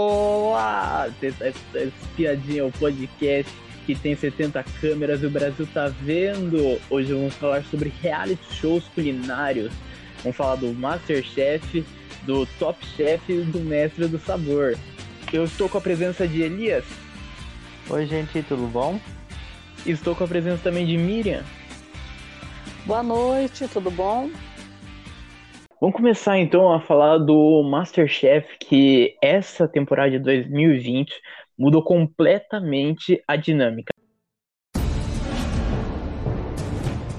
Olá! Espiadinha, o podcast que tem 70 câmeras e o Brasil tá vendo. Hoje vamos falar sobre reality shows culinários. Vamos falar do Masterchef, do Top Chef e do Mestre do Sabor. Eu estou com a presença de Elias. Oi, gente, tudo bom? Estou com a presença também de Miriam. Boa noite, tudo bom? Vamos começar então a falar do Masterchef, que essa temporada de 2020 mudou completamente a dinâmica.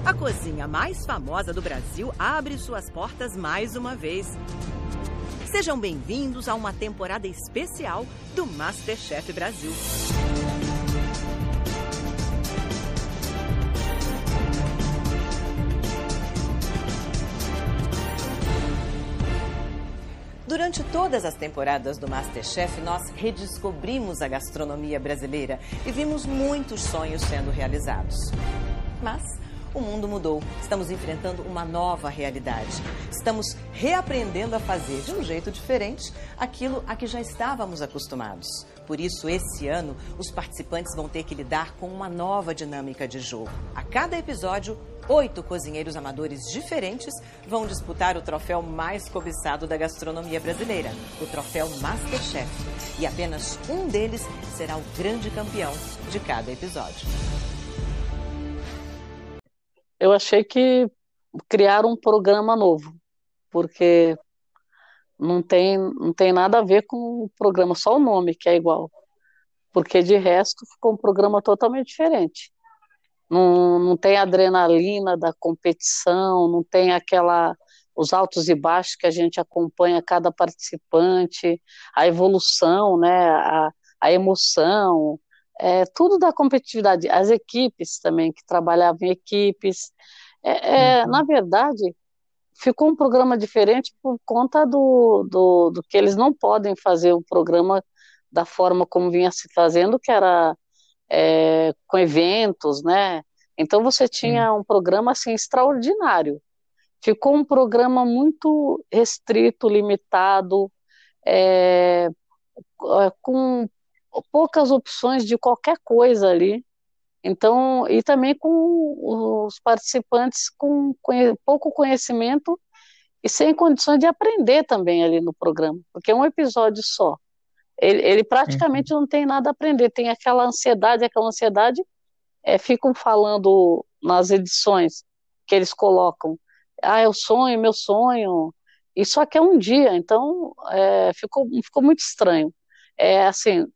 A cozinha mais famosa do Brasil abre suas portas mais uma vez. Sejam bem-vindos a uma temporada especial do Masterchef Brasil. Durante todas as temporadas do Masterchef, nós redescobrimos a gastronomia brasileira e vimos muitos sonhos sendo realizados. Mas o mundo mudou. Estamos enfrentando uma nova realidade. Estamos reaprendendo a fazer de um jeito diferente aquilo a que já estávamos acostumados. Por isso, esse ano, os participantes vão ter que lidar com uma nova dinâmica de jogo. A cada episódio, Oito cozinheiros amadores diferentes vão disputar o troféu mais cobiçado da gastronomia brasileira, o troféu Masterchef. E apenas um deles será o grande campeão de cada episódio. Eu achei que criaram um programa novo, porque não tem, não tem nada a ver com o programa, só o nome que é igual. Porque de resto ficou um programa totalmente diferente não, não tem adrenalina da competição, não tem aquela os altos e baixos que a gente acompanha cada participante, a evolução, né, a, a emoção, é, tudo da competitividade, as equipes também, que trabalhavam em equipes. É, é, uhum. Na verdade, ficou um programa diferente por conta do, do, do, que eles não podem fazer o programa da forma como vinha se fazendo, que era é, com eventos, né? Então você tinha um programa assim extraordinário. Ficou um programa muito restrito, limitado, é, é com poucas opções de qualquer coisa ali. Então, e também com os participantes com pouco conhecimento e sem condições de aprender também ali no programa, porque é um episódio só. Ele, ele praticamente uhum. não tem nada a aprender, tem aquela ansiedade, aquela ansiedade, é, ficam falando nas edições que eles colocam, ah, é o sonho, meu sonho, só que é um dia, então é, ficou, ficou muito estranho. É assim,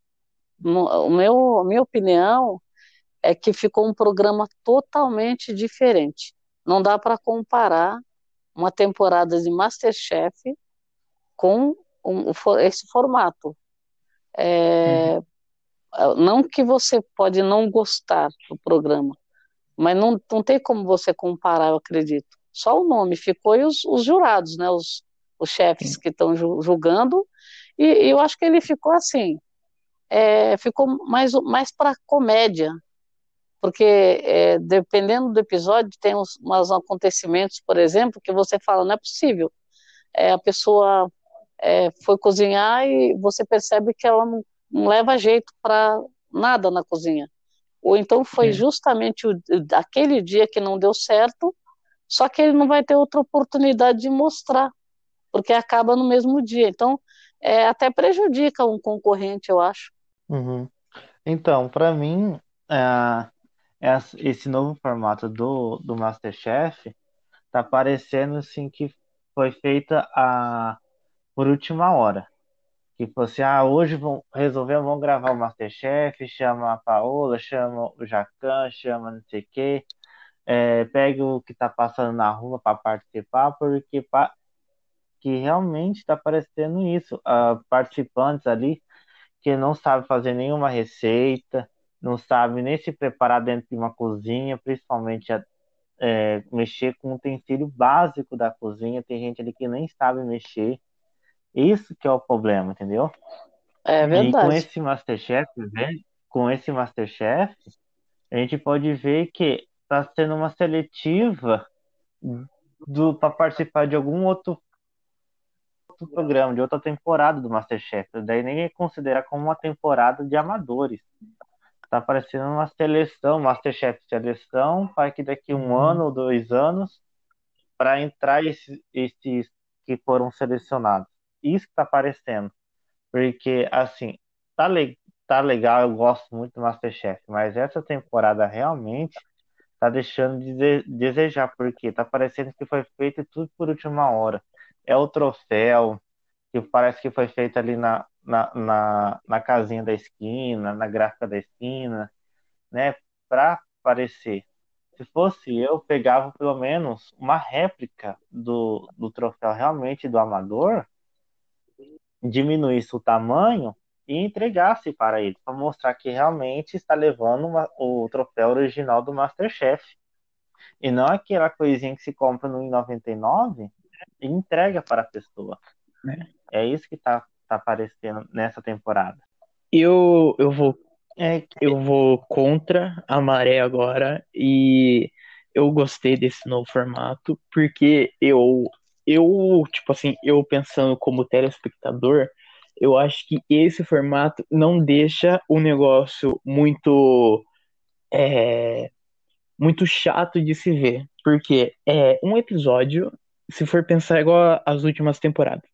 o meu, a minha opinião é que ficou um programa totalmente diferente. Não dá para comparar uma temporada de Masterchef com um, esse formato. É, uhum. Não que você pode não gostar do programa, mas não, não tem como você comparar, eu acredito. Só o nome ficou e os, os jurados, né, os, os chefes que estão julgando, e, e, eu acho que ele ficou assim, é, ficou mais, mais para comédia, porque é, dependendo do episódio, tem uns, uns acontecimentos, por exemplo, que você fala, não é possível. É, a pessoa é, foi cozinhar e você percebe que ela não, não leva jeito para nada na cozinha. Ou então foi é. justamente o, aquele dia que não deu certo, só que ele não vai ter outra oportunidade de mostrar, porque acaba no mesmo dia. Então, é, até prejudica um concorrente, eu acho. Uhum. Então, para mim, é, esse novo formato do, do Masterchef tá parecendo assim que foi feita a por última hora. Que fosse, ah, hoje vão resolver, vão gravar o Masterchef, chama a Paola, chama o Jacan, chama não sei o quê, é, pega o que tá passando na rua para participar, porque pa... que realmente está parecendo isso. Uh, participantes ali que não sabem fazer nenhuma receita, não sabem nem se preparar dentro de uma cozinha, principalmente é, mexer com o utensílio básico da cozinha. Tem gente ali que nem sabe mexer. Isso que é o problema, entendeu? É verdade. E com esse Masterchef, com esse Masterchef, a gente pode ver que está sendo uma seletiva para participar de algum outro outro programa, de outra temporada do Masterchef. Daí ninguém considera como uma temporada de amadores. Tá parecendo uma seleção, Masterchef seleção, para que daqui um uhum. ano ou dois anos, para entrar esses, esses que foram selecionados. Isso que tá parecendo. Porque, assim, tá, le tá legal, eu gosto muito do Masterchef, mas essa temporada realmente tá deixando de desejar, porque tá parecendo que foi feito tudo por última hora. É o troféu, que parece que foi feito ali na, na, na, na casinha da esquina, na gráfica da esquina, né, para aparecer. Se fosse eu, pegava pelo menos uma réplica do, do troféu realmente do amador, diminuísse o tamanho e entregasse para ele, para mostrar que realmente está levando uma, o troféu original do Masterchef. E não aquela coisinha que se compra no 99 e entrega para a pessoa. É, é isso que está tá aparecendo nessa temporada. Eu, eu vou é, eu vou contra a maré agora e eu gostei desse novo formato porque eu eu tipo assim eu pensando como telespectador eu acho que esse formato não deixa o negócio muito é, muito chato de se ver, porque é um episódio, se for pensar igual as últimas temporadas,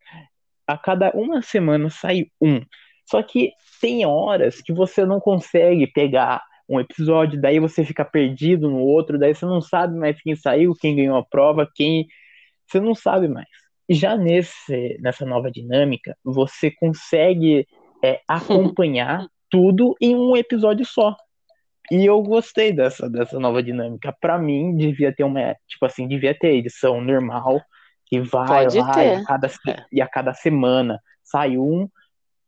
a cada uma semana sai um. Só que tem horas que você não consegue pegar um episódio, daí você fica perdido no outro, daí você não sabe mais quem saiu, quem ganhou a prova, quem. Você não sabe mais já nesse, nessa nova dinâmica, você consegue é, acompanhar tudo em um episódio só. E eu gostei dessa, dessa nova dinâmica. Para mim, devia ter uma. Tipo assim, devia ter edição normal, que vai Pode lá e a, cada, e a cada semana sai um.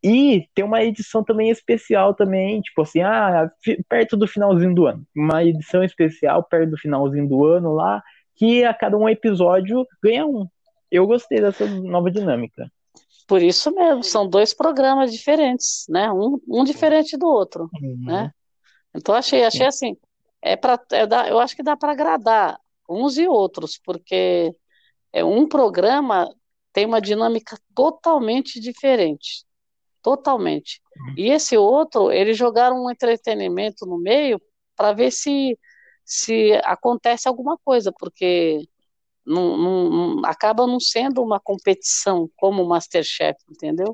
E tem uma edição também especial também, tipo assim, ah, perto do finalzinho do ano. Uma edição especial perto do finalzinho do ano lá, que a cada um episódio ganha um eu gostei dessa nova dinâmica. Por isso mesmo, são dois programas diferentes, né? Um, um diferente do outro, uhum. né? Então achei, achei assim, é para, é eu acho que dá para agradar uns e outros, porque é um programa tem uma dinâmica totalmente diferente, totalmente. Uhum. E esse outro, eles jogaram um entretenimento no meio para ver se se acontece alguma coisa, porque não, não, acaba não sendo uma competição como o Masterchef, entendeu?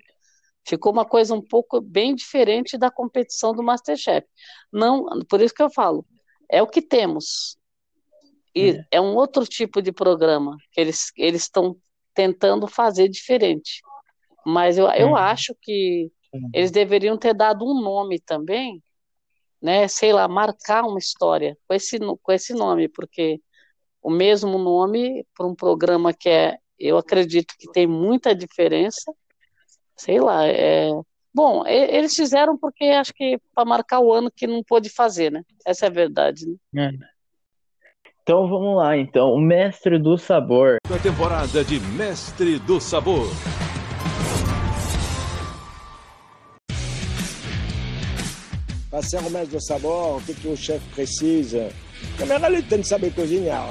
Ficou uma coisa um pouco bem diferente da competição do Masterchef. Não, por isso que eu falo, é o que temos. E é, é um outro tipo de programa que eles eles estão tentando fazer diferente. Mas eu, eu uhum. acho que uhum. eles deveriam ter dado um nome também, né? Sei lá, marcar uma história com esse, com esse nome, porque o mesmo nome para um programa que é, eu acredito que tem muita diferença. Sei lá, é. Bom, eles fizeram porque acho que para marcar o ano que não pôde fazer, né? Essa é a verdade. Né? É. Então vamos lá, então. O Mestre do Sabor. A temporada de Mestre do Sabor. Para ser o Mestre do Sabor, o que, que o chefe precisa? Primeiro ele tem que saber cozinhar.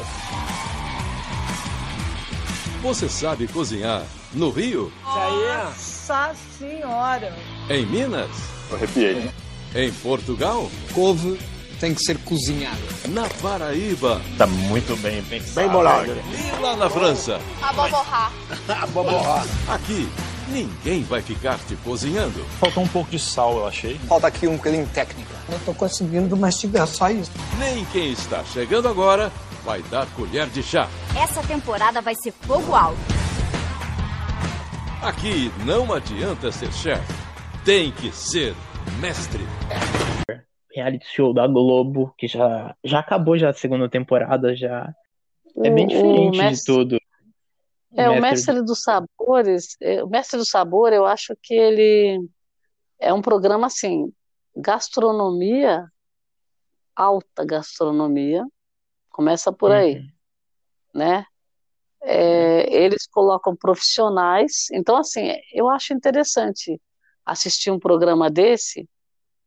Você sabe cozinhar no Rio? Nossa senhora! Em Minas? Arrepiei. Em Portugal? Couve tem que ser cozinhada. Na Paraíba? Tá muito bem pensado. Bem bolado. E lá na França? A boborrar. A boborrar. Aqui Ninguém vai ficar te cozinhando. Faltou um pouco de sal, eu achei. Falta aqui um bocadinho de técnica. Não tô conseguindo mastigar, só isso. Nem quem está chegando agora vai dar colher de chá. Essa temporada vai ser fogo alto. Aqui não adianta ser chefe, tem que ser mestre. Reality show da Globo, que já, já acabou já a segunda temporada, já é bem diferente mestre... de tudo. É, o mestre dos sabores, é, o mestre do sabor, eu acho que ele é um programa assim, gastronomia, alta gastronomia, começa por aí, uhum. né? É, eles colocam profissionais, então assim, eu acho interessante assistir um programa desse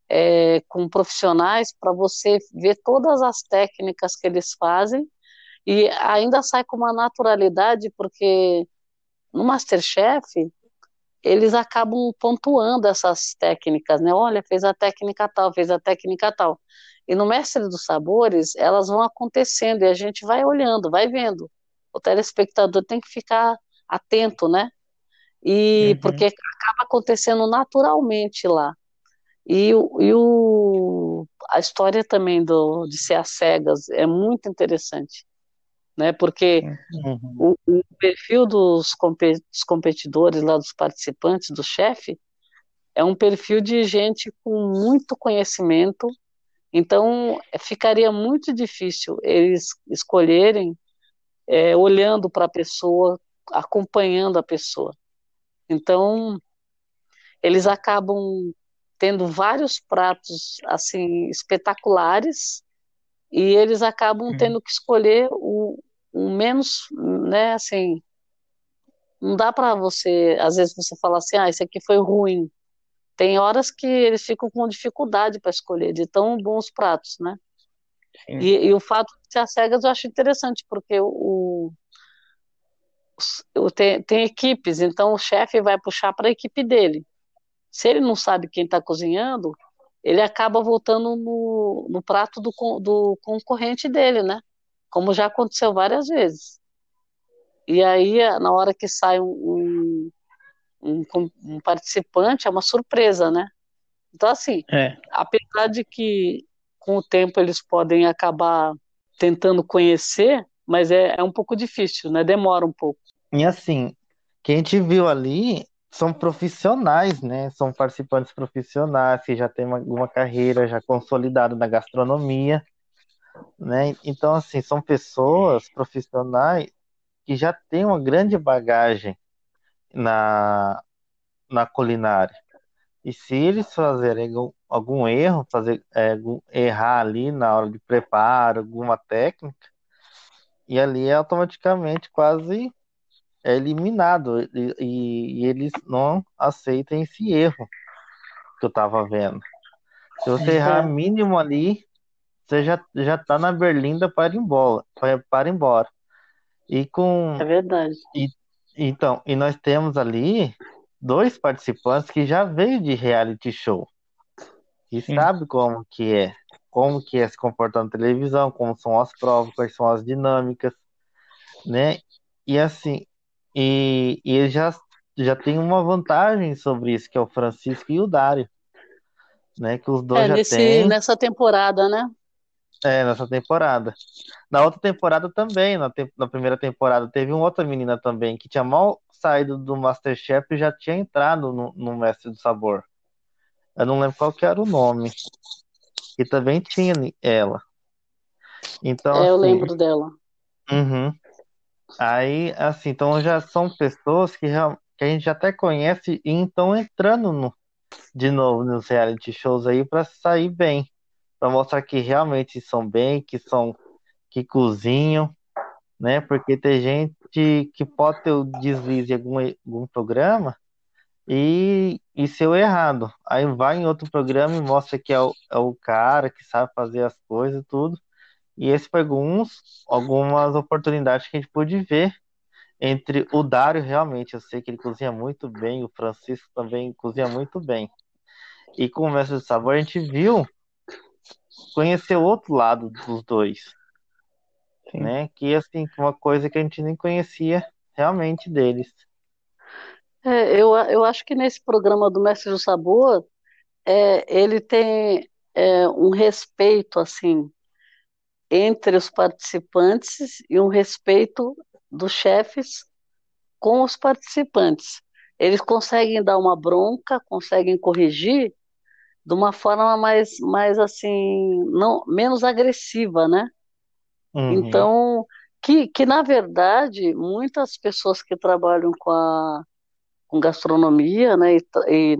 é, com profissionais para você ver todas as técnicas que eles fazem e ainda sai com uma naturalidade, porque no Masterchef, eles acabam pontuando essas técnicas, né? Olha, fez a técnica tal, fez a técnica tal. E no Mestre dos Sabores, elas vão acontecendo e a gente vai olhando, vai vendo. O telespectador tem que ficar atento, né? E uhum. porque acaba acontecendo naturalmente lá. E, e o, a história também do, de ser às cegas é muito interessante, né? Porque uhum. o, o, perfil dos, competidores lá, dos participantes, do chefe, é um perfil de gente com muito conhecimento, então ficaria muito difícil eles escolherem é, olhando para a pessoa, acompanhando a pessoa. Então, eles acabam tendo vários pratos assim espetaculares e eles acabam uhum. tendo que escolher o, o menos, né, assim, não dá para você, às vezes você fala assim, ah, esse aqui foi ruim. Tem horas que eles ficam com dificuldade para escolher de tão bons pratos, né? E, e, o fato de ser cegas eu acho interessante, porque o, o tem, tem equipes, então o chefe vai puxar para a equipe dele. Se ele não sabe quem está cozinhando, ele acaba voltando no, no prato do, do concorrente dele, né? Como já aconteceu várias vezes. E aí, na hora que sai um, um, um participante, é uma surpresa, né? Então, assim, é. apesar de que com o tempo eles podem acabar tentando conhecer, mas é, é um pouco difícil, né? Demora um pouco. E assim, quem te viu ali são profissionais, né? São participantes profissionais que já têm uma, uma carreira já consolidada na gastronomia, né? Então, assim, são pessoas profissionais que já têm uma grande bagagem na, na culinária. E se eles fazerem algum, erro, fazer é, errar ali na hora de preparo, alguma técnica, e ali é automaticamente quase é eliminado e, e, eles não aceitam esse erro que eu tava vendo. Se você é. errar mínimo ali, você já, já tá na berlinda para ir embora, para ir embora. E com É verdade. E, então, e nós temos ali dois participantes que já veio de reality show. E Sim. sabe como que é, como que é se comportar na televisão, como são as provas, quais são as dinâmicas, né? E assim, e, e ele já, já tem uma vantagem sobre isso, que é o Francisco e o Dário. Né, que os dois é, já nesse, têm. Nessa temporada, né? É, nessa temporada. Na outra temporada também, na, te... na primeira temporada, teve uma outra menina também que tinha mal saído do Masterchef e já tinha entrado no, no Mestre do Sabor. Eu não lembro qual que era o nome. E também tinha ela. Então, é, eu assim, lembro dela. Uhum. Aí, assim, então já são pessoas que, que a gente até conhece e estão entrando no, de novo nos reality shows aí para sair bem, para mostrar que realmente são bem, que são que cozinham, né? Porque tem gente que pode ter o deslize em algum, algum programa e, e ser errado. Aí vai em outro programa e mostra que é o, é o cara que sabe fazer as coisas e tudo. E esse foi alguns, algumas oportunidades que a gente pôde ver entre o Dário, realmente, eu sei que ele cozinha muito bem, o Francisco também cozinha muito bem. E com o Mestre do Sabor, a gente viu, conhecer o outro lado dos dois. Sim. Né? Que, assim, uma coisa que a gente nem conhecia realmente deles. É, eu, eu acho que nesse programa do Mestre do Sabor, é, ele tem é, um respeito, assim, entre os participantes e um respeito dos chefes com os participantes. Eles conseguem dar uma bronca, conseguem corrigir de uma forma mais, mais assim, não menos agressiva, né? Uhum. Então, que, que na verdade muitas pessoas que trabalham com a com gastronomia, né, e, e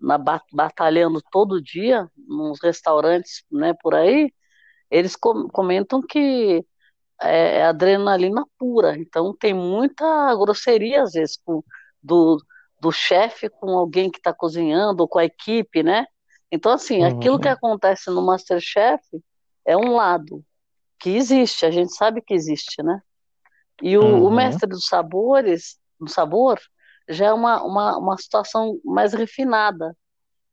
na, batalhando todo dia nos restaurantes, né, por aí, eles comentam que é, é adrenalina pura, então tem muita grosseria às vezes com, do, do chefe com alguém que está cozinhando ou com a equipe, né? Então, assim, uhum. aquilo que acontece no Masterchef é um lado que existe, a gente sabe que existe, né? E o, uhum. o mestre dos sabores do sabor já é uma, uma, uma situação mais refinada,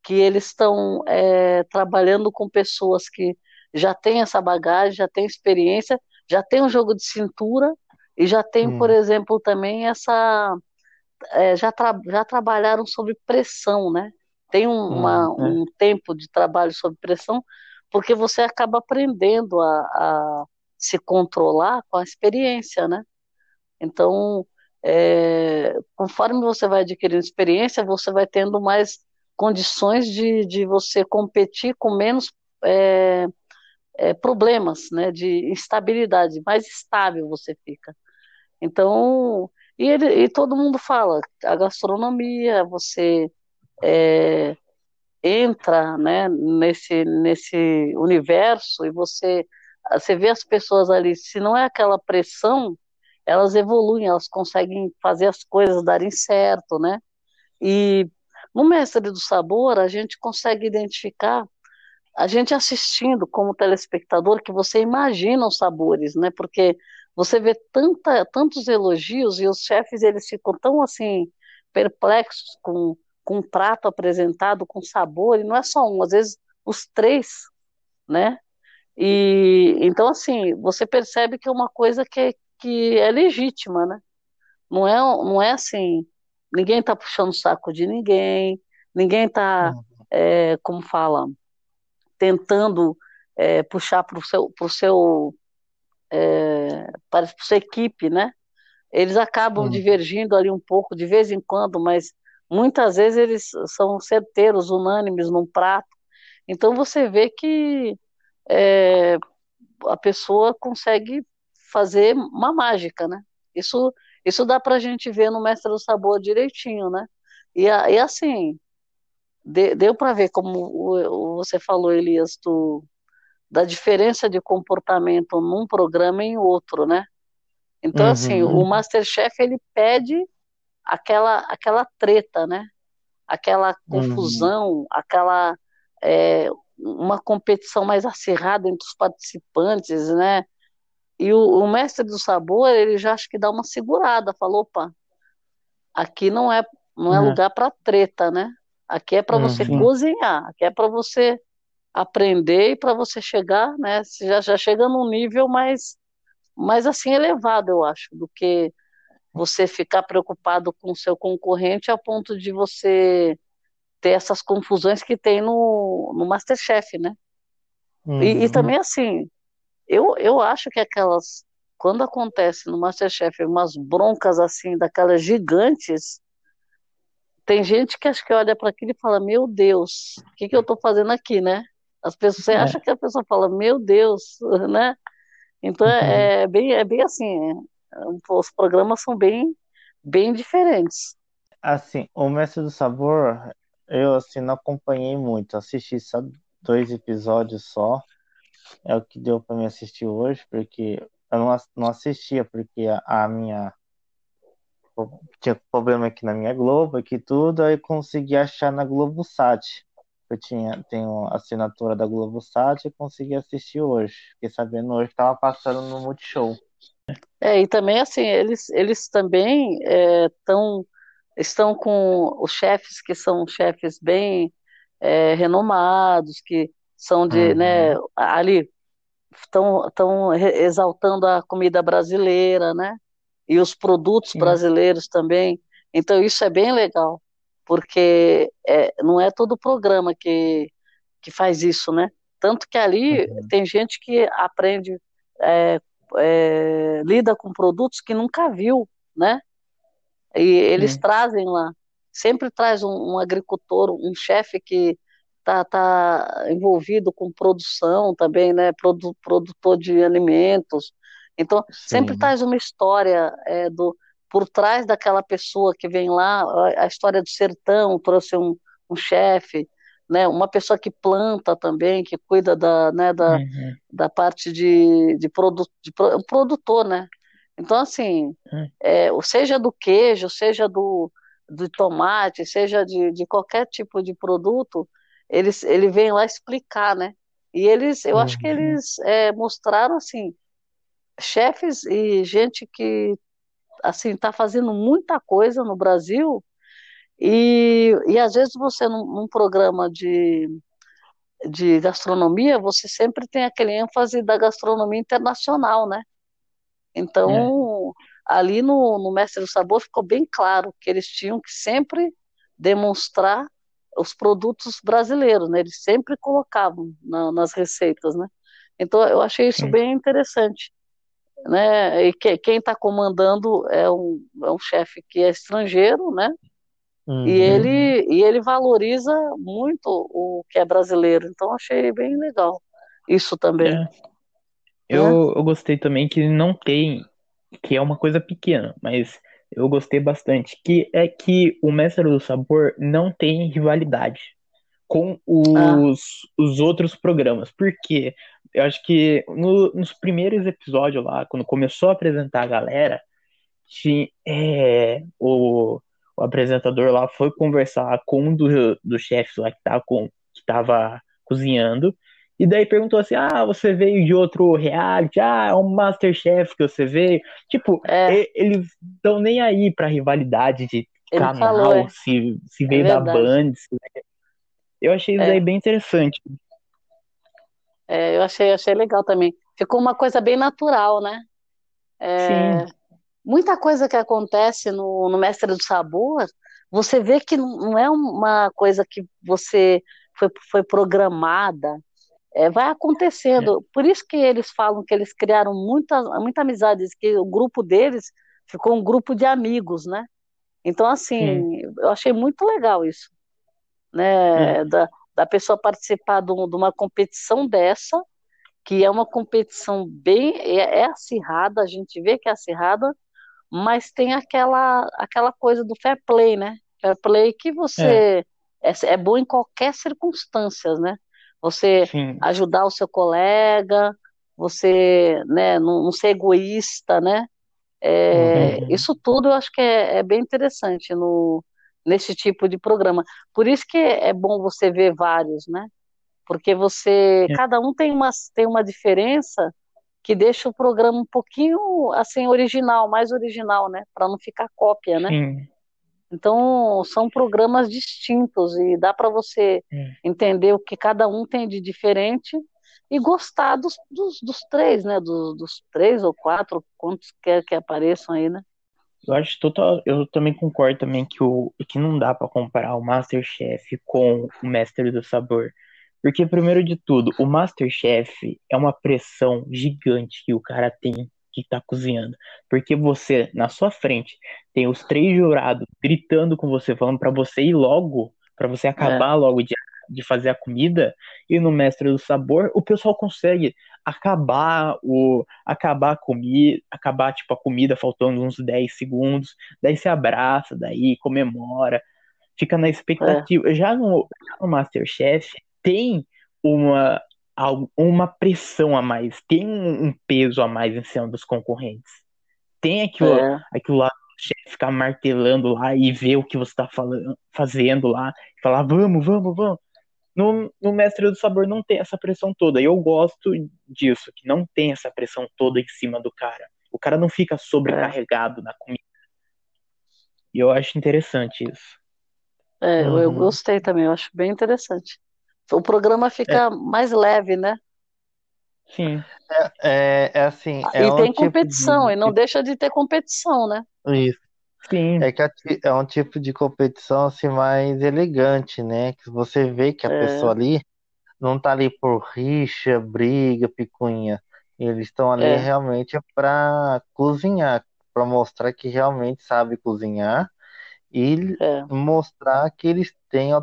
que eles estão é, trabalhando com pessoas que já têm essa bagagem, já têm experiência, já tem um jogo de cintura e já tem, hum. por exemplo, também essa. É, já, tra já trabalharam sob pressão, né? Tem um, hum, uma, é. um tempo de trabalho sob pressão, porque você acaba aprendendo a, a se controlar com a experiência, né? Então, é, conforme você vai adquirindo experiência, você vai tendo mais condições de, de você competir com menos é, é, problemas, né, de instabilidade, mais estável você fica. Então, e, ele, e todo mundo fala, a gastronomia, você é, entra né, nesse, nesse universo e você, você vê as pessoas ali, se não é aquela pressão, elas evoluem, elas conseguem fazer as coisas darem certo, né? E no Mestre do Sabor, a gente consegue identificar, a gente assistindo como telespectador, que você imagina os sabores, né? Porque você vê tanta, tantos elogios e os chefes, eles ficam tão, assim, perplexos com, com um prato apresentado, com sabor, e não é só um, às vezes os três, né? E então assim, você percebe que é uma coisa que, que é legítima, né? Não é, não é assim, ninguém está puxando o saco de ninguém, ninguém está, uhum. é, como fala, tentando é, puxar para o seu, pro seu é, para sua equipe, né? Eles acabam divergindo ali um pouco de vez em quando, mas muitas vezes eles são certeiros, unânimes num prato. Então você vê que é, a pessoa consegue fazer uma mágica, né? Isso, isso dá para a gente ver no Mestre do Sabor direitinho, né? E, e assim, de, deu para ver, como você falou, Elias, do, da diferença de comportamento num programa e em outro, né? Então, uhum. assim, o Masterchef, ele pede aquela, aquela treta, né? Aquela uhum. confusão, uhum. aquela... É, uma competição mais acirrada entre os participantes, né? E o, o, mestre do sabor, ele já acho que dá uma segurada, falou, opa, aqui não é não é uhum. lugar para treta, né? Aqui é para uhum. você cozinhar, aqui é para você aprender e para você chegar, né? Você já, já chega num nível mais, mais assim elevado, eu acho, do que você ficar preocupado com o seu concorrente a ponto de você ter essas confusões que tem no, no Masterchef, né? Uhum. E, e, uhum. também assim, eu, eu acho que aquelas. Quando acontece no Masterchef umas broncas assim, daquelas gigantes, tem gente que acho que olha para aquilo e fala: Meu Deus, o que, que eu estou fazendo aqui, né? As pessoas, você é. acha que a pessoa fala: Meu Deus, né? Então é, uhum. é, bem, é bem assim: é, os programas são bem, bem diferentes. Assim, o Mestre do Sabor, eu assim não acompanhei muito, assisti só dois episódios só é o que deu para me assistir hoje, porque eu não, não assistia, porque a, a minha. Tinha problema aqui na minha Globo, aqui tudo, aí consegui achar na Globosat. Eu tinha, tenho assinatura da Globosat e consegui assistir hoje. Fiquei sabendo hoje que estava passando no Multishow. É, e também assim, eles, eles também é, tão, estão com os chefes que são chefes bem é, renomados, que são de, né, uhum. né, ali estão exaltando a comida brasileira, né? E os produtos Sim. brasileiros também. Então isso é bem legal, porque é, não é todo programa que, que faz isso, né? Tanto que ali uhum. tem gente que aprende, é, é, lida com produtos que nunca viu, né? E eles trazem lá, sempre traz um, um agricultor, um chefe que tá, tá envolvido com produção também, né? Produ, produtor de alimentos. Então, Sim. sempre traz uma história é, do por trás daquela pessoa que vem lá, a, a história do sertão trouxe um, um chefe, né? Uma pessoa que planta também, que cuida da, né, da, uhum. da parte de, de, produ, de pro, produtor, né? Então, assim, uhum. é, seja do queijo, seja do, do tomate, seja de, de qualquer tipo de produto, eles, ele vem lá explicar, né? E eles, eu uhum. acho que uhum. eles é, mostraram assim, chefes e gente que assim tá fazendo muita coisa no Brasil e, e às vezes você num, num programa de de gastronomia, você sempre tem aquele ênfase da gastronomia internacional, né? Então, é. ali no, no Mestre do Sabor ficou bem claro que eles tinham que sempre demonstrar os produtos brasileiros, né? Eles sempre colocavam na, nas receitas, né? Então, eu achei isso Sim. bem interessante, né? E que, quem está comandando é um, é um chefe que é estrangeiro, né? Uhum. E, ele, e ele valoriza muito o que é brasileiro. Então achei bem legal isso também. É. Eu, eu gostei também que não tem, que é uma coisa pequena, mas eu gostei bastante, que é que o Mestre do Sabor não tem rivalidade com os, ah. os outros programas. Porque eu acho que no, nos primeiros episódios lá, quando começou a apresentar a galera, tinha, é, o, o apresentador lá foi conversar com um dos do chefes lá que tava, com, que tava cozinhando. E daí perguntou assim: Ah, você veio de outro reality? Ah, é um Masterchef que você veio. Tipo, é. eles estão nem aí pra rivalidade de Ele canal, falou, é. se, se veio é da Band. Se... Eu achei isso é. aí bem interessante. É, eu achei, achei legal também. Ficou uma coisa bem natural, né? É, Sim muita coisa que acontece no, no Mestre do Sabor, você vê que não é uma coisa que você foi, foi programada, é, vai acontecendo. É. Por isso que eles falam que eles criaram muita, muita amizade, que o grupo deles ficou um grupo de amigos, né? Então, assim, eu achei muito legal isso, né? É. Da, da pessoa participar de, de uma competição dessa, que é uma competição bem é, é acirrada, a gente vê que é acirrada, mas tem aquela, aquela coisa do fair play, né? Fair play que você é, é, é bom em qualquer circunstância, né? Você Sim. ajudar o seu colega, você né, não, não ser egoísta, né? É, uhum. Isso tudo eu acho que é, é, bem interessante no, nesse tipo de programa. Por isso que é bom você ver vários, né? Porque você, é. cada um tem uma, tem uma diferença que deixa o programa um pouquinho assim original, mais original, né, para não ficar cópia, né? Sim. Então são programas distintos e dá para você é. entender o que cada um tem de diferente e gostar dos, dos, dos três, né? Dos, dos, três ou quatro, quantos quer que apareçam aí, né? Eu acho total. Eu também concordo também que o que não dá para comparar o MasterChef com o Mestre do Sabor. Porque, primeiro de tudo, o Masterchef é uma pressão gigante que o cara tem que tá cozinhando. Porque você, na sua frente, tem os três jurados gritando com você, falando para você ir logo, para você acabar é. logo de, de fazer a comida. E no Mestre do Sabor, o pessoal consegue acabar o acabar a comida, acabar tipo a comida faltando uns 10 segundos, daí se abraça, daí comemora, fica na expectativa. É. Já no, no Masterchef tem uma, uma pressão a mais, tem um peso a mais em cima dos concorrentes. Tem aquilo, é. aquilo lá, chefe ficar martelando lá e ver o que você está fazendo lá, e falar, vamos, vamos, vamos. No, no Mestre do Sabor não tem essa pressão toda. E eu gosto disso, que não tem essa pressão toda em cima do cara. O cara não fica sobrecarregado é. na comida. E eu acho interessante isso. É, uhum. eu gostei também, eu acho bem interessante o programa fica é. mais leve, né? Sim. É, é, é assim. É e um tem tipo competição, de... e não deixa de ter competição, né? Isso. Sim. É que é um tipo de competição assim mais elegante, né? Que você vê que a é. pessoa ali não tá ali por rixa, briga, picuinha. Eles estão ali é. realmente para cozinhar, para mostrar que realmente sabe cozinhar e é. mostrar que eles têm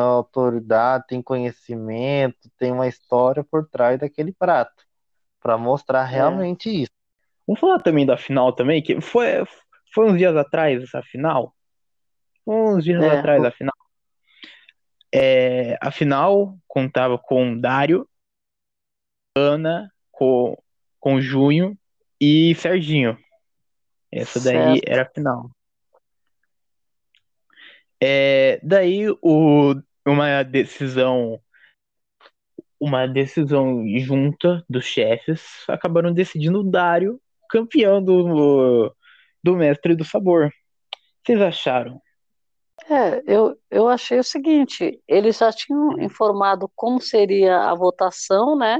autoridade, tem conhecimento, tem uma história por trás daquele prato, para mostrar é. realmente é. isso. Vamos falar também da final também, que foi, foi uns dias atrás essa final. Uns dias é. atrás a final. É, a final contava com Dário, Ana, com, com Junho e Serginho. Essa daí certo. era a final. É, daí o, uma decisão uma decisão junta dos chefes acabaram decidindo o Dário campeão do, do Mestre do Sabor. Vocês acharam? É, eu, eu achei o seguinte, eles já tinham informado como seria a votação, né?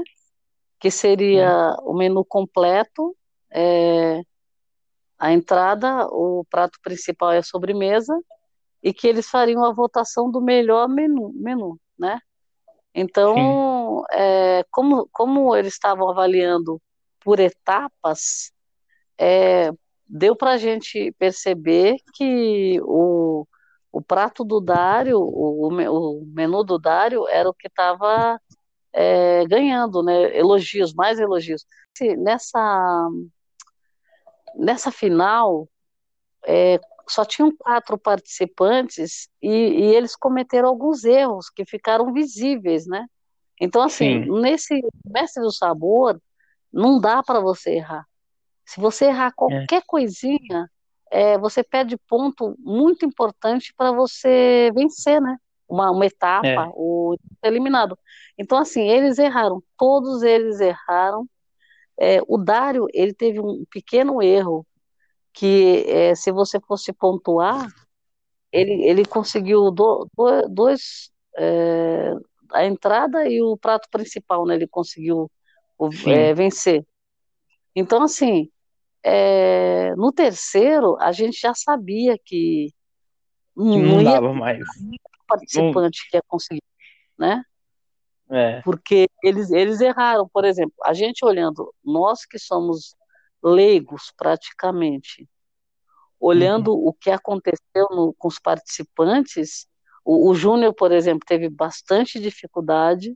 Que seria o menu completo, é, a entrada, o prato principal e a sobremesa, e que eles fariam a votação do melhor menu, menu né? Então, é, como, como eles estavam avaliando por etapas, é, deu para a gente perceber que o, o prato do Dário, o, o menu do Dário era o que estava é, ganhando, né? Elogios, mais elogios. Nessa, nessa final, é, só tinham quatro participantes e, e, eles cometeram alguns erros que ficaram visíveis, né? Então, assim, Sim. nesse mestre do sabor, não dá para você errar. Se você errar qualquer é. coisinha, é, você perde ponto muito importante para você vencer, né? Uma, uma etapa é. ou eliminado. Então, assim, eles erraram, todos eles erraram. É, o Dário, ele teve um pequeno erro que é, se você fosse pontuar, ele, ele conseguiu do, do, dois, é, a entrada e o prato principal, né? Ele conseguiu é, vencer. Então, assim, é, no terceiro, a gente já sabia que não, não dava mais. participante não... que ia conseguir, né? É. Porque eles, eles erraram, por exemplo, a gente olhando, nós que somos leigos praticamente, olhando uhum. o que aconteceu no, com os participantes, o, o Júnior, por exemplo, teve bastante dificuldade,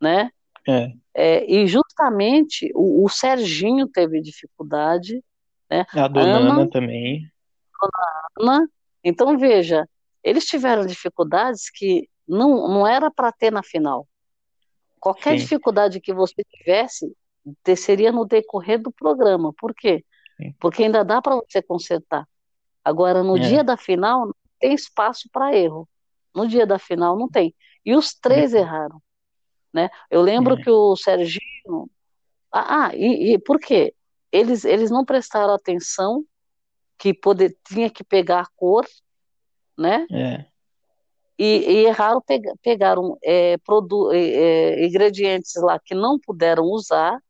né? É. É, e justamente o, o, Serginho teve dificuldade, né? A dona Ana, Ana também. Dona Ana. Então, veja, eles tiveram dificuldades que não, não era para ter na final. Qualquer Sim. dificuldade que você tivesse, seria no decorrer do programa. Por quê? Sim. Porque ainda dá para você consertar. Agora, no é. dia da final, não tem espaço para erro. No dia da final, não tem. E os três é. erraram. Né? Eu lembro é. que o Serginho. Ah, ah, e, e por quê? Eles, eles não prestaram atenção que poder, tinha que pegar a cor, né? É. E, e erraram, pegaram é, produ, é, é, ingredientes lá que não puderam usar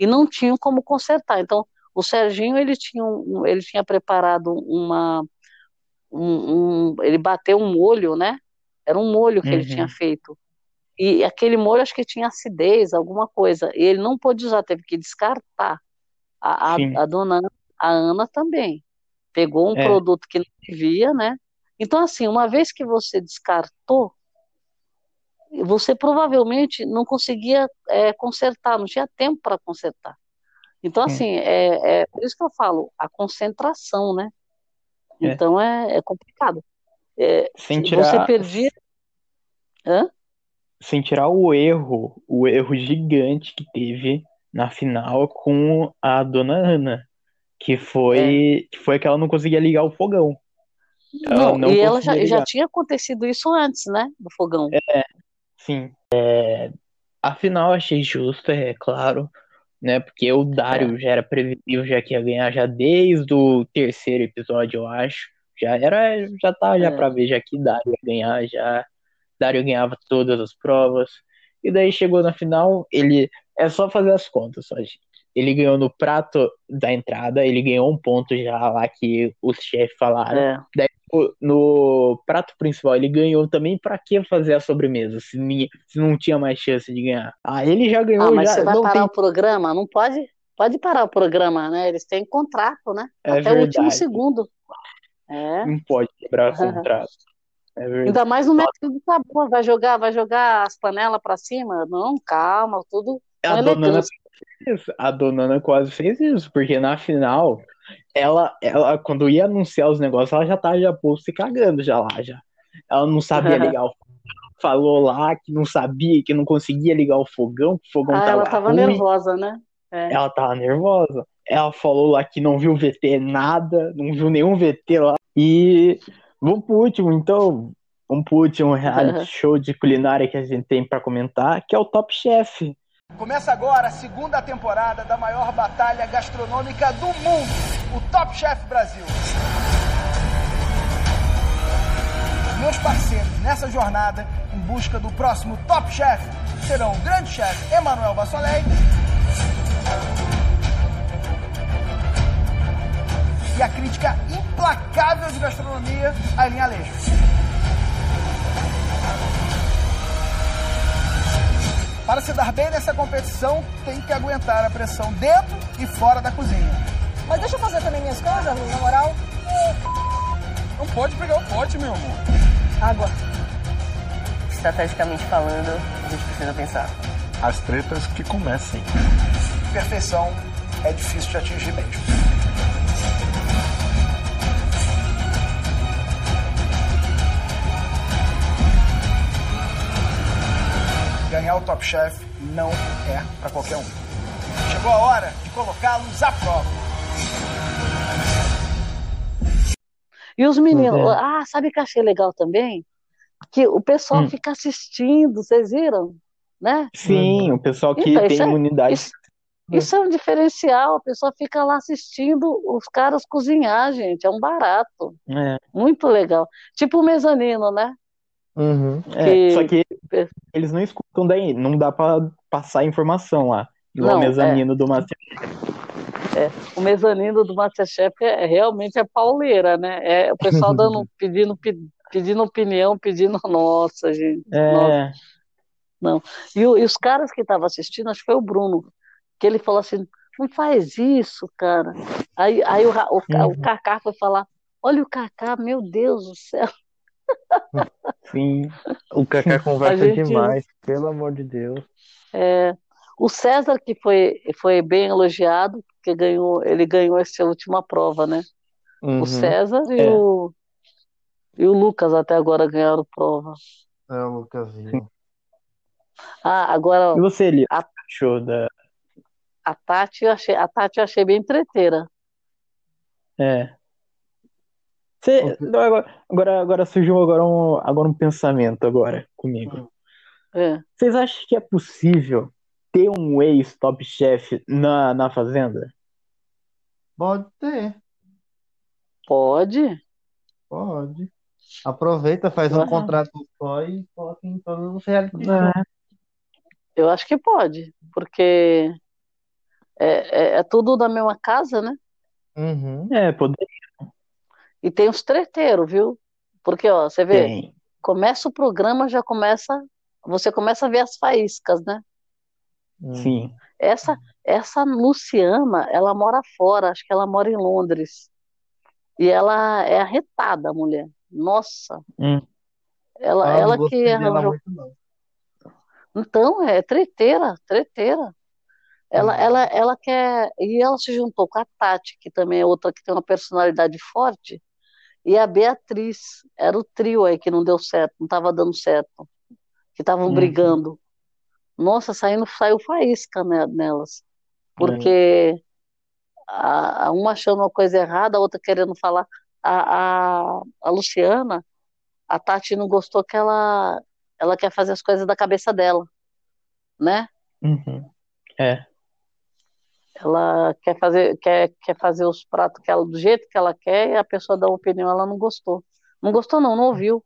e não tinham como consertar. Então, o Serginho ele tinha, um, ele tinha preparado uma. Um, um, ele bateu um molho, né? Era um molho que uhum. ele tinha feito. E aquele molho acho que tinha acidez, alguma coisa. E ele não pôde usar, teve que descartar. A, a, a dona a Ana também. Pegou um é. produto que não devia, né? Então, assim, uma vez que você descartou, você provavelmente não conseguia é, consertar, não tinha tempo para consertar. Então, assim, é, é por isso que eu falo, a concentração, né? É. Então é, é complicado. É, Sem tirar... Você perdia. Hã? sem tirar o erro, o erro gigante que teve na final com a dona Ana, que foi, é. que foi que ela não conseguia ligar o fogão. Ela não, não e ela já, já, tinha acontecido isso antes, né, do fogão. É, sim. É, a final achei justa, é claro, né, porque o Dario é. já era previsível, já que ia ganhar já desde o terceiro episódio, eu acho. Já era, já tá já é. pra ver já que Dario ia ganhar já Dario ganhava todas as provas. E daí chegou na final, ele. É só fazer as contas, só, gente. Ele ganhou no prato da entrada, ele ganhou um ponto já lá que os chefes falaram. É. Daí no prato principal ele ganhou também para que fazer a sobremesa se, se, não tinha mais chance de ganhar. Ah, ele já ganhou. Ah, mas já, você vai parar tem... o programa? Não pode, pode parar o programa, né? Eles têm contrato, né? É Até verdade. o último segundo. É. Não pode quebrar o contrato. É Ainda mais no método do sabor, vai jogar, vai jogar as panelas para cima? Não, calma, tudo. A dona, a dona Ana quase fez isso, porque na final, ela, ela quando ia anunciar os negócios, ela já tava já pô, se cagando já lá, já. Ela não sabia ligar o falou lá que não sabia, que não conseguia ligar o fogão, que o fogão ah, tava ela tava ruim. nervosa, né? É. Ela tava nervosa. Ela falou lá que não viu VT nada, não viu nenhum VT lá. E Vamos pro último, então. Vamos pro último reality show de culinária que a gente tem para comentar, que é o Top Chef. Começa agora a segunda temporada da maior batalha gastronômica do mundo, o Top Chef Brasil. Meus parceiros nessa jornada em busca do próximo Top Chef serão o grande chefe Emanuel Vassolei e a crítica implacável de gastronomia, Aileen Alejo. Para se dar bem nessa competição, tem que aguentar a pressão dentro e fora da cozinha. Mas deixa eu fazer também minhas coisas, na moral. Não pode pegar o pote, meu amor. Água. Estrategicamente falando, a gente precisa pensar. As tretas que comecem. Perfeição é difícil de atingir mesmo. Ganhar o Top Chef não é para qualquer um. Chegou a hora de colocá-los à prova. E os meninos, ah, sabe o que achei legal também? Que o pessoal Hum. fica assistindo, vocês viram? Né? Sim, o pessoal que Então, tem isso é- imunidade. Isso, isso é um diferencial, a pessoa fica lá assistindo os caras cozinhar, gente, é um barato. É. Muito legal. Tipo o mezanino, né? Uhum. É, Que- só que eles não escutam daí, não dá pra passar informação lá. Igual Não, o mezanino do Master. É, o mezanino do Masterchef é, é- realmente é pauleira, né? É o pessoal dando, pedindo, pe- pedindo opinião, pedindo, nossa, gente, nossa. É, Não. E, e os caras que estavam assistindo, acho que foi o Bruno, que ele falou assim: não faz isso, cara. Aí, aí o, o, o Uhum. Kaká foi falar: olha o Kaká, meu Deus do céu. Sim. O Kaká conversa gente- demais, pelo amor de Deus. É, o César, que foi, foi bem elogiado, porque ganhou, ele ganhou essa última prova, né? Uhum. O César e, É. o, e o Lucas até agora ganharam prova. É o Lucasinho. Ah, agora E você, Elias, A- achou da. a Tati eu achei, a Tati eu achei bem treteira. É. Você, não, agora, agora, agora surgiu agora um, agora um pensamento agora comigo. É. Vocês acham que é possível ter um ex-top chef na, na fazenda? Pode ter, Pode? pode. Aproveita, faz um Ah. contrato só e coloca em todos os reality. É. Eu acho que pode, porque é, é, é tudo da mesma casa, né? Uhum. É, poder E tem os treteiros, viu? Porque, ó, você vê, tem. começa o programa, já começa, você começa a ver as faíscas, né? Sim. Essa, essa Luciana, ela mora fora, acho que ela mora em Londres. E ela é arretada, a mulher. Nossa, Hum. ela, Ah, não ela que arranjou. muito, não. Então, é treteira, treteira. Ela, ela, ela quer. E ela se juntou com a Tati, que também é outra que tem uma personalidade forte, e a Beatriz. Era o trio aí que não deu certo, não estava dando certo, que estavam Uhum. brigando. Nossa, saindo, saiu faísca ne- nelas. Porque a, a uma achando uma coisa errada, a outra querendo falar. A, a, a Luciana, a Tati não gostou que ela, ela quer fazer as coisas da cabeça dela, né? Uhum. É. Ela quer fazer, quer, quer fazer os pratos que ela, do jeito que ela quer e a pessoa dá uma opinião, ela não gostou. Não gostou, não, não ouviu.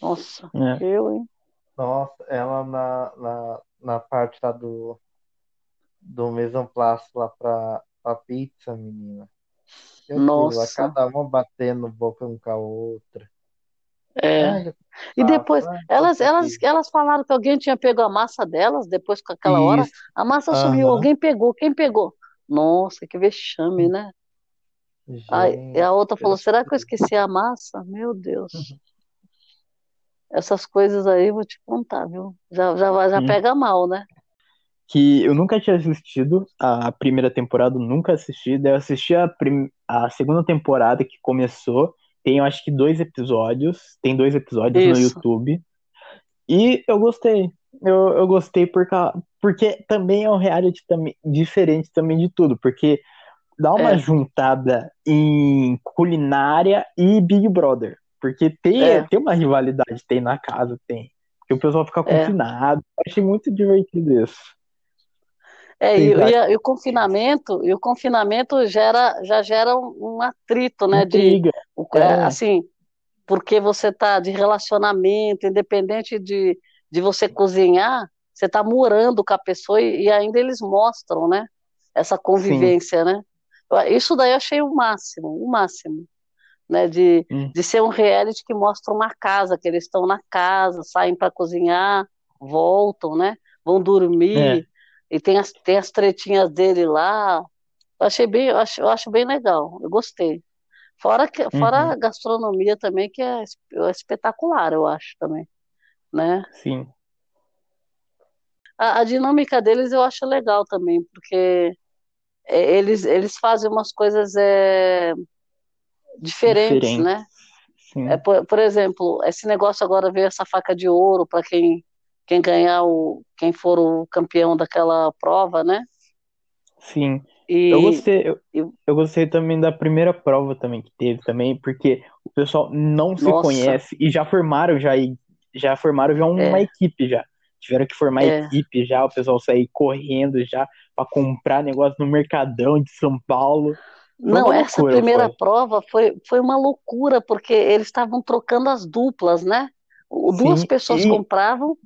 Nossa, É. eu, hein? Nossa, ela na, na, na parte lá do, do place lá pra, pra pizza, menina. Aquilo, Nossa. a cada uma batendo boca um com a outra. É. Ai, E depois, ai, elas, elas, elas falaram que alguém tinha pego a massa delas, depois com aquela hora, Isso. a massa sumiu, alguém pegou, quem pegou? Nossa, que vexame, né? Gente, e a outra falou, será que eu esqueci a massa? Meu Deus. Essas coisas aí, vou te contar, viu? Já, já, já Hum. pega mal, né? Que eu nunca tinha assistido a primeira temporada, nunca assisti. Daí eu assisti a, prim... a segunda temporada que começou. Tem, eu acho que dois episódios. Tem dois episódios no Isso. YouTube. E eu gostei. Eu, eu gostei por ca- porque também é um reality também, diferente também de tudo. Porque dá uma É. juntada em culinária e Big Brother. Porque tem, É. tem uma rivalidade, tem na casa, tem. E o pessoal fica É. confinado. Eu achei muito divertido isso. É, e, e e o confinamento, e o confinamento gera, já gera um, atrito, né? Intriga. É, É. assim, porque você tá de relacionamento, independente de, de você cozinhar, você tá morando com a pessoa e, e ainda eles mostram, né? Essa convivência, né? Eu- Isso daí eu achei o máximo, o máximo, né? De, Hum. de ser um reality que mostra uma casa, que eles estão na casa, saem para cozinhar, voltam, né? Vão dormir, e tem as, tem as tretinhas dele lá. Eu achei bem, eu acho, eu acho bem legal, eu gostei. Fora que, fora Uhum. a gastronomia também, que é, é espetacular, eu acho também, né? Sim. A, a dinâmica deles eu acho legal também, porque eles, eles fazem umas coisas é, diferentes, Diferentes. né? Sim. É, por, por exemplo, esse negócio agora veio essa faca de ouro para quem, quem ganhar o, quem for o campeão daquela prova, né? Sim. E Eu gostei, eu, eu- eu gostei também da primeira prova também que teve também, porque o pessoal não se Nossa. conhece e já formaram já e- já formaram já uma É. equipe já. Tiveram que formar É. equipe já, o pessoal sair correndo já pra comprar negócio no Mercadão de São Paulo. Foi Não, essa primeira foi. prova foi, foi uma loucura, porque eles estavam trocando as duplas, né? Duas Sim, pessoas e- compravam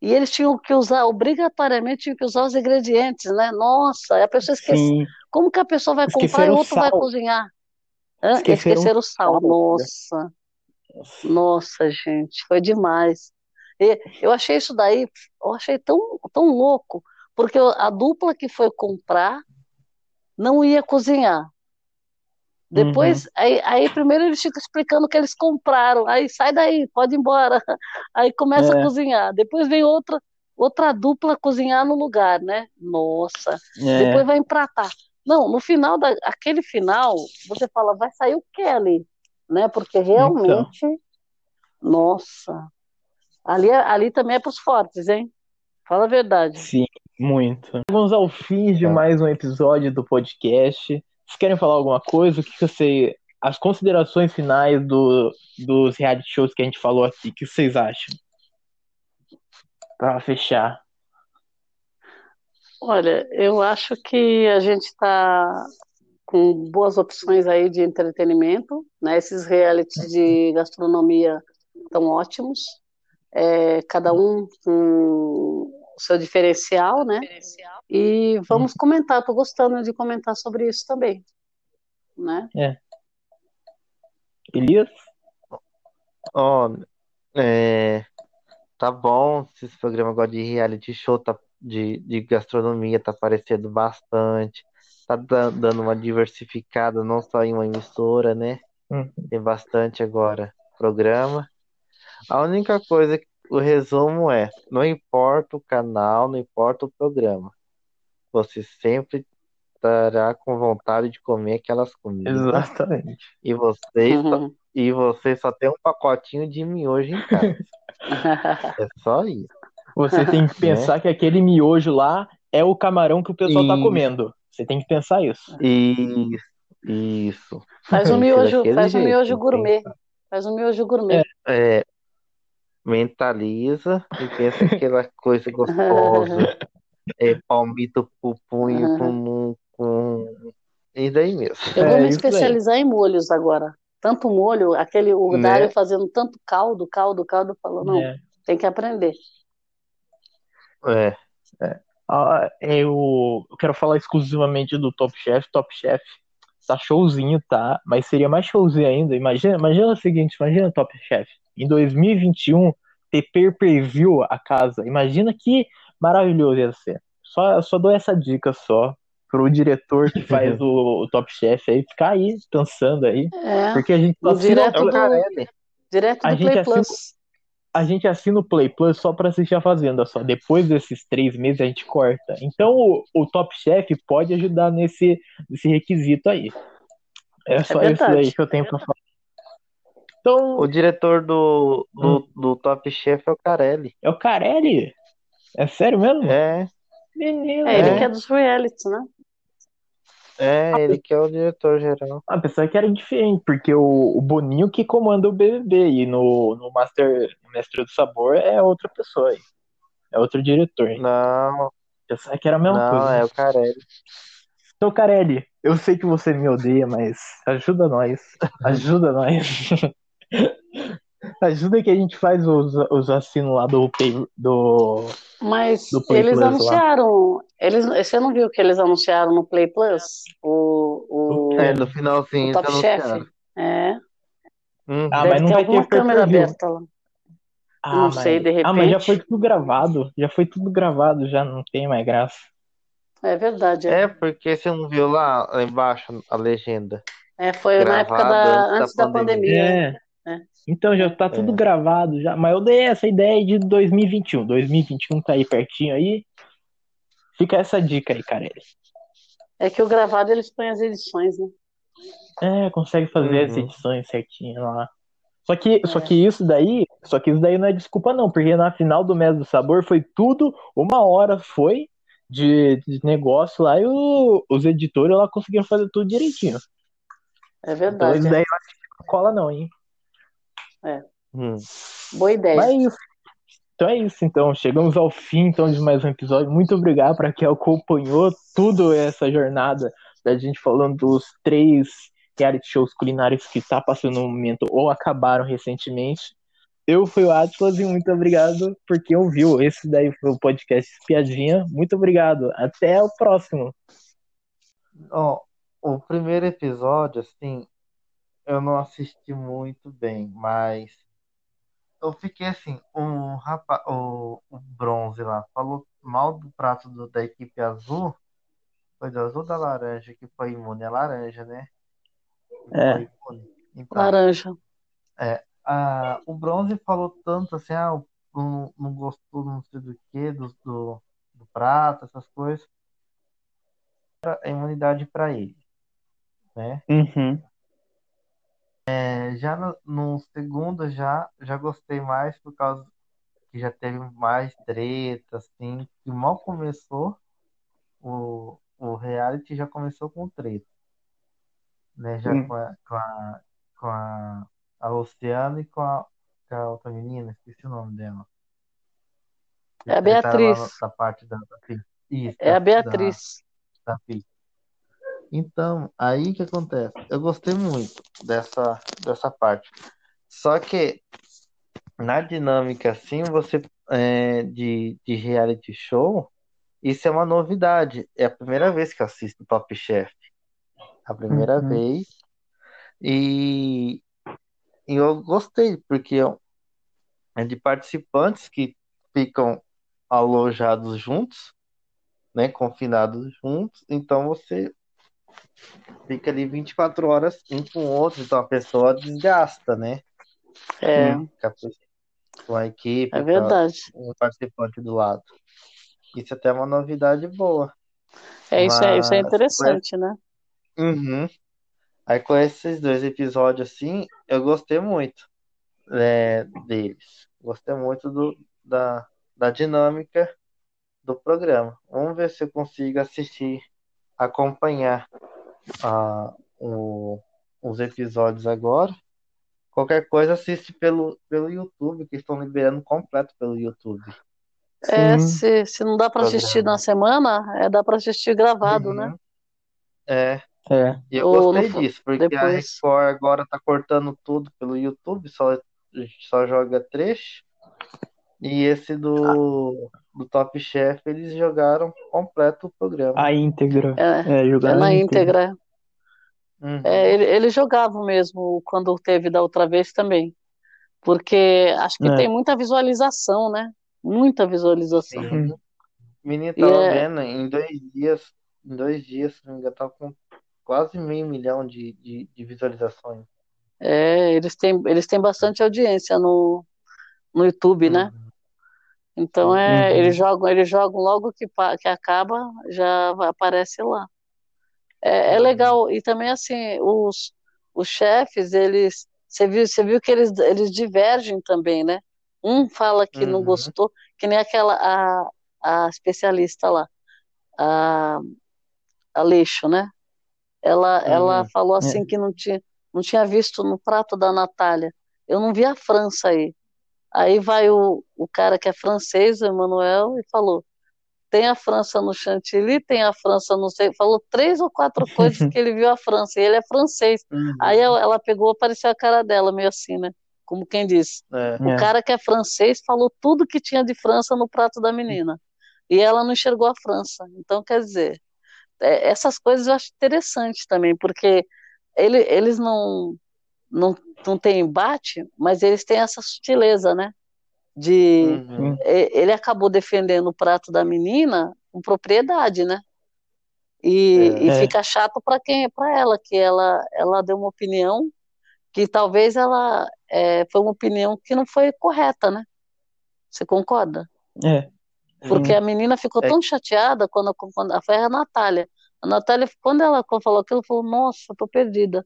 e eles tinham que usar, obrigatoriamente tinham que usar os ingredientes, né? Nossa, a pessoa esquece. Sim, Como que a pessoa vai comprar e o outro vai sal. cozinhar? Hã? Esqueceram Esqueceram o sal. sal, né? Nossa, nossa, gente, foi demais. E eu achei isso daí, eu achei tão, tão louco, porque a dupla que foi comprar não ia cozinhar. Depois, aí, aí primeiro eles ficam explicando o que eles compraram. Aí sai daí, pode ir embora. Aí começa a É. cozinhar. Depois vem outra, outra dupla cozinhar no lugar, né? Nossa. É. Depois vai empratar. Não, no final da, aquele final, você fala, vai sair o ali? Né? Porque realmente, nossa. Ali, é- ali também é para os fortes, hein? Fala a verdade. Sim, muito. Vamos ao fim de mais um episódio do podcast. Vocês querem falar alguma coisa? O que que você. As considerações finais do, dos reality shows que a gente falou aqui, o que vocês acham? Pra fechar. Olha, eu acho que a gente está com boas opções aí de entretenimento, né? Esses realities de gastronomia estão ótimos, é, cada um com o seu diferencial, né? E vamos comentar, estou gostando de comentar sobre isso também, né? É. Elias? Ó, é, tá bom, esse programa agora de reality show tá, de, de gastronomia tá aparecendo bastante, tá da- dando uma diversificada, não só em uma emissora, né? Hum. Tem bastante agora programa. A única coisa, que- o resumo é, não importa o canal, não importa o programa, você sempre estará com vontade de comer aquelas comidas Exatamente. e você só, Uhum. e você só tem um pacotinho de miojo em casa. É só isso. Você tem que pensar que aquele miojo lá é o camarão que o pessoal tá Isso. comendo. Você tem que pensar isso. Isso, isso. Faz um miojo, faz um miojo gourmet, faz um miojo gourmet. É, mentaliza e pensa aquela coisa gostosa. É, palmito pupum e com, com. E daí mesmo. Eu vou É me aí. especializar em molhos agora. Tanto molho, aquele o Né? Dário fazendo tanto caldo, caldo, caldo, falou, não, É. tem que aprender. É, Ah, eu eu quero falar exclusivamente do Top Chef. Top Chef tá showzinho, tá? Mas seria mais showzinho ainda. Imagina, imagina o seguinte, imagina Top Chef. Em 2021, ter pay-per-view a casa. Imagina que maravilhoso ia ser. Só, só dou essa dica só pro diretor que faz o, o Top Chef aí ficar aí pensando aí. É, Porque a gente assina, direto do, Carelli. direto A do gente Play assina- Plus. a gente assina o Play Plus só pra assistir a Fazenda só. Depois desses três meses a gente corta. Então o, o Top Chef pode ajudar nesse, nesse requisito aí. É só isso verdade. aí que eu tenho pra falar. Então, O diretor do, do, do Top Chef é o Carelli. é o Carelli? É sério mesmo? É, Menino. É, ele É. que é dos realities, né? É, ele que é o diretor geral. A pessoa que era diferente, porque o, o Boninho que comanda o BBB e no, no Master no Mestre do Sabor é outra pessoa aí. É outro diretor. Não. Pensava que era a mesma não, coisa. Não, é o Carelli. Então, Carelli, eu sei que você me odeia, mas ajuda nós. Ajuda nós. ajuda que a gente faz os, os assinos lá do do Mas do Play eles Plus lá. anunciaram. Eles, você não viu que eles anunciaram no Play Plus? O, o, É, no finalzinho o Top Chef. É. Hum. Ah, Deve mas não ter vai alguma ter câmera aberta lá. Ah, Não mas... sei, de Ah, mas já repente. foi tudo gravado. Já foi tudo gravado, já não tem mais graça. É verdade. É, É, porque você não viu lá, lá embaixo a legenda? É, foi na época da, antes da antes da pandemia. É. É. Então já tá tudo É. gravado já. Mas eu dei essa ideia de 2021. 2021 tá aí pertinho aí. Fica essa dica aí, Carelli. É que o gravado eles põem as edições, né? É, consegue fazer as Uhum. edições certinho lá. Só que, só que isso daí, só que isso daí não é desculpa não, porque na final do mês do sabor foi tudo, uma hora foi de, de negócio lá e o- os editores lá conseguiram fazer tudo direitinho. É Então verdade. isso daí eu acho que não cola não, hein? É. Hum. Boa ideia. Mas é isso. Então é isso, então. Chegamos ao fim então, de mais um episódio. Muito obrigado para quem acompanhou tudo essa jornada da gente falando dos três reality shows culinários que tá passando no momento ou acabaram recentemente. Eu fui o Atlas e muito obrigado por quem ouviu. Esse daí foi o podcast Piadinha. Muito obrigado. Até o próximo. Ó, o primeiro episódio, assim, eu não assisti muito bem, mas eu fiquei assim, o rapaz, o, o bronze lá, falou mal do prato do- da equipe azul. Foi do azul da laranja que foi imune? É laranja, né? É. Então, Laranja. é, a, o bronze falou tanto assim, ah, não, não gostou não sei do que, do, do, do prato, essas coisas. A imunidade para ele, né? Uhum. É, já no, no segundo já já gostei mais por causa que já teve mais treta, assim, que mal começou o, o reality já começou com treta, né? Já Hum. com a, com a, com a, a Luciana e com a, com a outra menina, esqueci o nome dela. É a Beatriz. da parte da, da. Isso, É a Beatriz. da, da. Então, aí que acontece? Eu gostei muito dessa, dessa parte. Só que na dinâmica assim, você é, de, de reality show, isso é uma novidade. É a primeira vez que eu assisto Top Chef. A primeira Uhum. vez. E, e eu gostei, porque é de participantes que ficam alojados juntos, né, confinados juntos. Então você fica ali 24 horas um com o outro, então a pessoa desgasta, né? É, Com a equipe, é com verdade. um participante do lado. Isso até é uma novidade boa. É, isso é, isso é Mas interessante, né? Uhum. Aí com esses dois episódios assim, eu gostei muito é, deles. Gostei muito do, da, da dinâmica do programa. Vamos ver se eu consigo assistir, acompanhar ah, o- os episódios agora. Qualquer coisa assiste pelo, pelo YouTube, que estão liberando completo pelo YouTube. É, se, se não dá para assistir na semana, é, dá para assistir gravado, né? É, É. e eu Ou gostei no- disso, porque a depois- Record agora tá cortando tudo pelo YouTube, só, só joga trecho. E esse do, do Top Chef, eles jogaram completo o programa. A íntegra. É, É, jogar é na íntegra. íntegra. Uhum. É, ele, ele jogava mesmo quando teve da outra vez também. Porque acho que É. tem muita visualização, né? Muita visualização. Sim. O menino E tava é- vendo, em dois dias, em dois dias, se não me engano, tava com quase meio milhão de, de, de visualizações. É, eles têm, eles têm bastante audiência no, no YouTube, né? Então é, Uhum. eles jogam, eles jogam logo que, que acaba, já aparece lá. É, é legal, e também assim, os, os chefes, eles, você viu, você viu que eles, eles divergem também, né? Um fala que não Uhum. gostou, que nem aquela, a, a especialista lá, a, a Leixo, né? Ela, ela Uhum. falou assim É. que não tinha, não tinha visto no prato da Natália. Eu não vi a França aí. Aí vai o, o cara que é francês, o Emmanuel, e falou: tem a França no chantilly, tem a França no sei. Falou três ou quatro coisas que ele viu a França, e ele é francês. Uhum. Aí ela, pegou, apareceu a cara dela, meio assim, né? Como quem disse. É. O cara que é francês falou tudo que tinha de França no prato da menina. E ela não enxergou a França. Então, quer dizer, é, essas coisas eu acho interessante também, porque ele, eles não, não, não têm embate, mas eles têm essa sutileza, né? De Uhum. ele acabou defendendo o prato da menina com propriedade, né? E, É. e É. fica chato para quem? Para ela, que ela, ela deu uma opinião que talvez ela é, foi uma opinião que não foi correta, né? Você concorda? É. Porque a menina ficou É. tão chateada quando, quando foi a Natália. A Natália, quando ela falou aquilo, falou, nossa, tô perdida.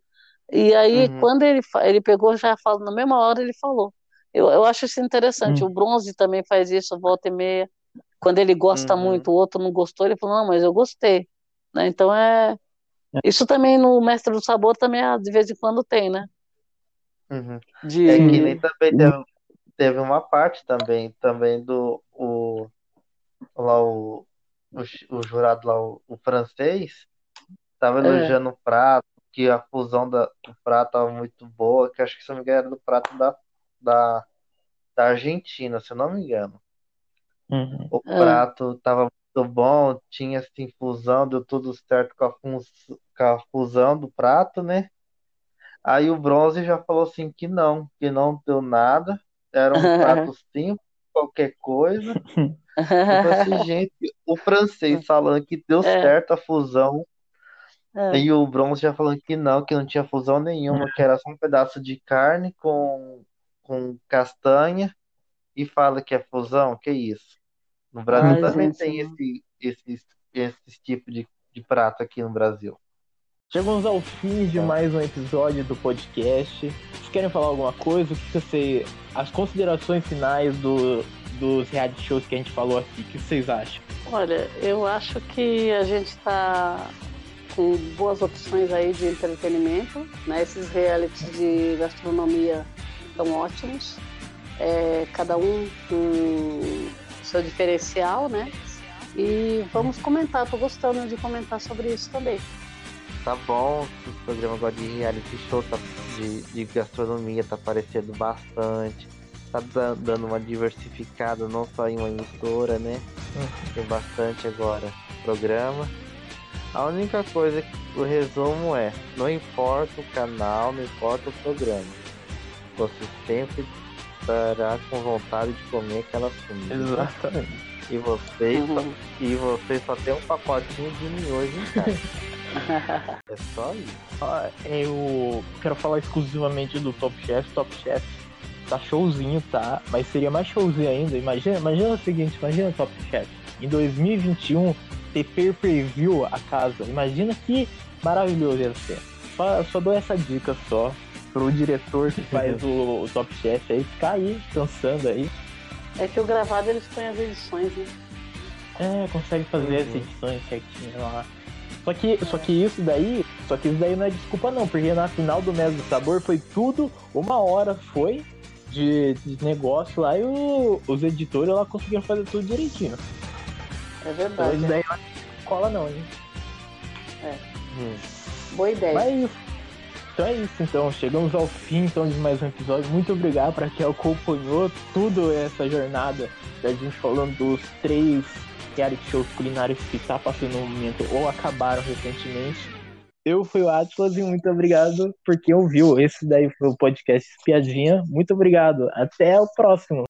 E aí, Uhum. quando ele, ele pegou, já falou, na mesma hora ele falou. Eu, eu acho isso interessante. Hum. O Bronze também faz isso, volta e meia. Quando ele gosta Uhum. muito, o outro não gostou, ele falou, não, mas eu gostei. Né? Então é. Isso também no Mestre do Sabor também é, de vez em quando tem, né? Uhum. De... É que nem também teve, teve uma parte também, também do o, lá o, o, o jurado lá, o, o francês, tava É. elogiando o prato, que a fusão da, do prato tava muito boa, que acho que se não me engano era do prato da, da, da Argentina, se eu não me engano. Uhum. O É. prato tava muito bom, tinha assim fusão, deu tudo certo com a, com a fusão do prato, né? Aí o bronze já falou assim que não, que não deu nada, era um prato simples, qualquer coisa. Eu falei assim, gente, o francês falando que deu É. certo a fusão, É. e o bronze já falando que não, que não tinha fusão nenhuma, que era só um pedaço de carne com, com castanha, e fala que é fusão, que isso? No Brasil Ai, também gente, tem esse, esse, esse tipo de, de prato aqui no Brasil. Chegamos ao fim de mais um episódio do podcast. Vocês querem falar alguma coisa? O que você. As considerações finais do, dos reality shows que a gente falou aqui, o que vocês acham? Olha, eu acho que a gente está com boas opções aí de entretenimento, né? Esses realities de gastronomia são ótimos, é, cada um com seu diferencial, né? E vamos comentar, tô gostando de comentar sobre isso também. Tá bom, o programa agora de reality show tá, de, de gastronomia tá aparecendo bastante. Tá dan- dando uma diversificada, não só em uma emissora, né? Tem bastante agora programa. A única coisa que o resumo é, não importa o canal, não importa o programa. Você sempre estará com vontade de comer aquela comida. Exatamente. E você, só, e você só tem um pacotinho de miojo em casa. é só isso. Ah, Eu quero falar exclusivamente do Top Chef. Top Chef tá showzinho, tá? Mas seria mais showzinho ainda. Imagina, imagina o seguinte, imagina o Top Chef. Em 2021, ter pay per view a casa. Imagina que maravilhoso ia ser. Só, só dou essa dica só pro diretor que faz o, o Top Chef aí ficar aí, dançando aí. É que o gravado eles põem as edições, né? É, consegue fazer as edições certinho lá. Só que, só que isso daí, só que isso daí não é desculpa não, porque na final do Mês do Sabor foi tudo, uma hora foi de, de negócio lá e o- os editores lá conseguiram fazer tudo direitinho. É Então verdade. isso daí não cola não, hein? É. Boa ideia. Mas é. Então é isso, então. Chegamos ao fim então, de mais um episódio. Muito obrigado para quem acompanhou tudo essa jornada da gente falando dos três reality shows culinários que tá passando no momento ou acabaram recentemente. Eu fui o Atlas e muito obrigado por quem ouviu. Esse daí foi o podcast Espiadinha. Muito obrigado. Até o próximo.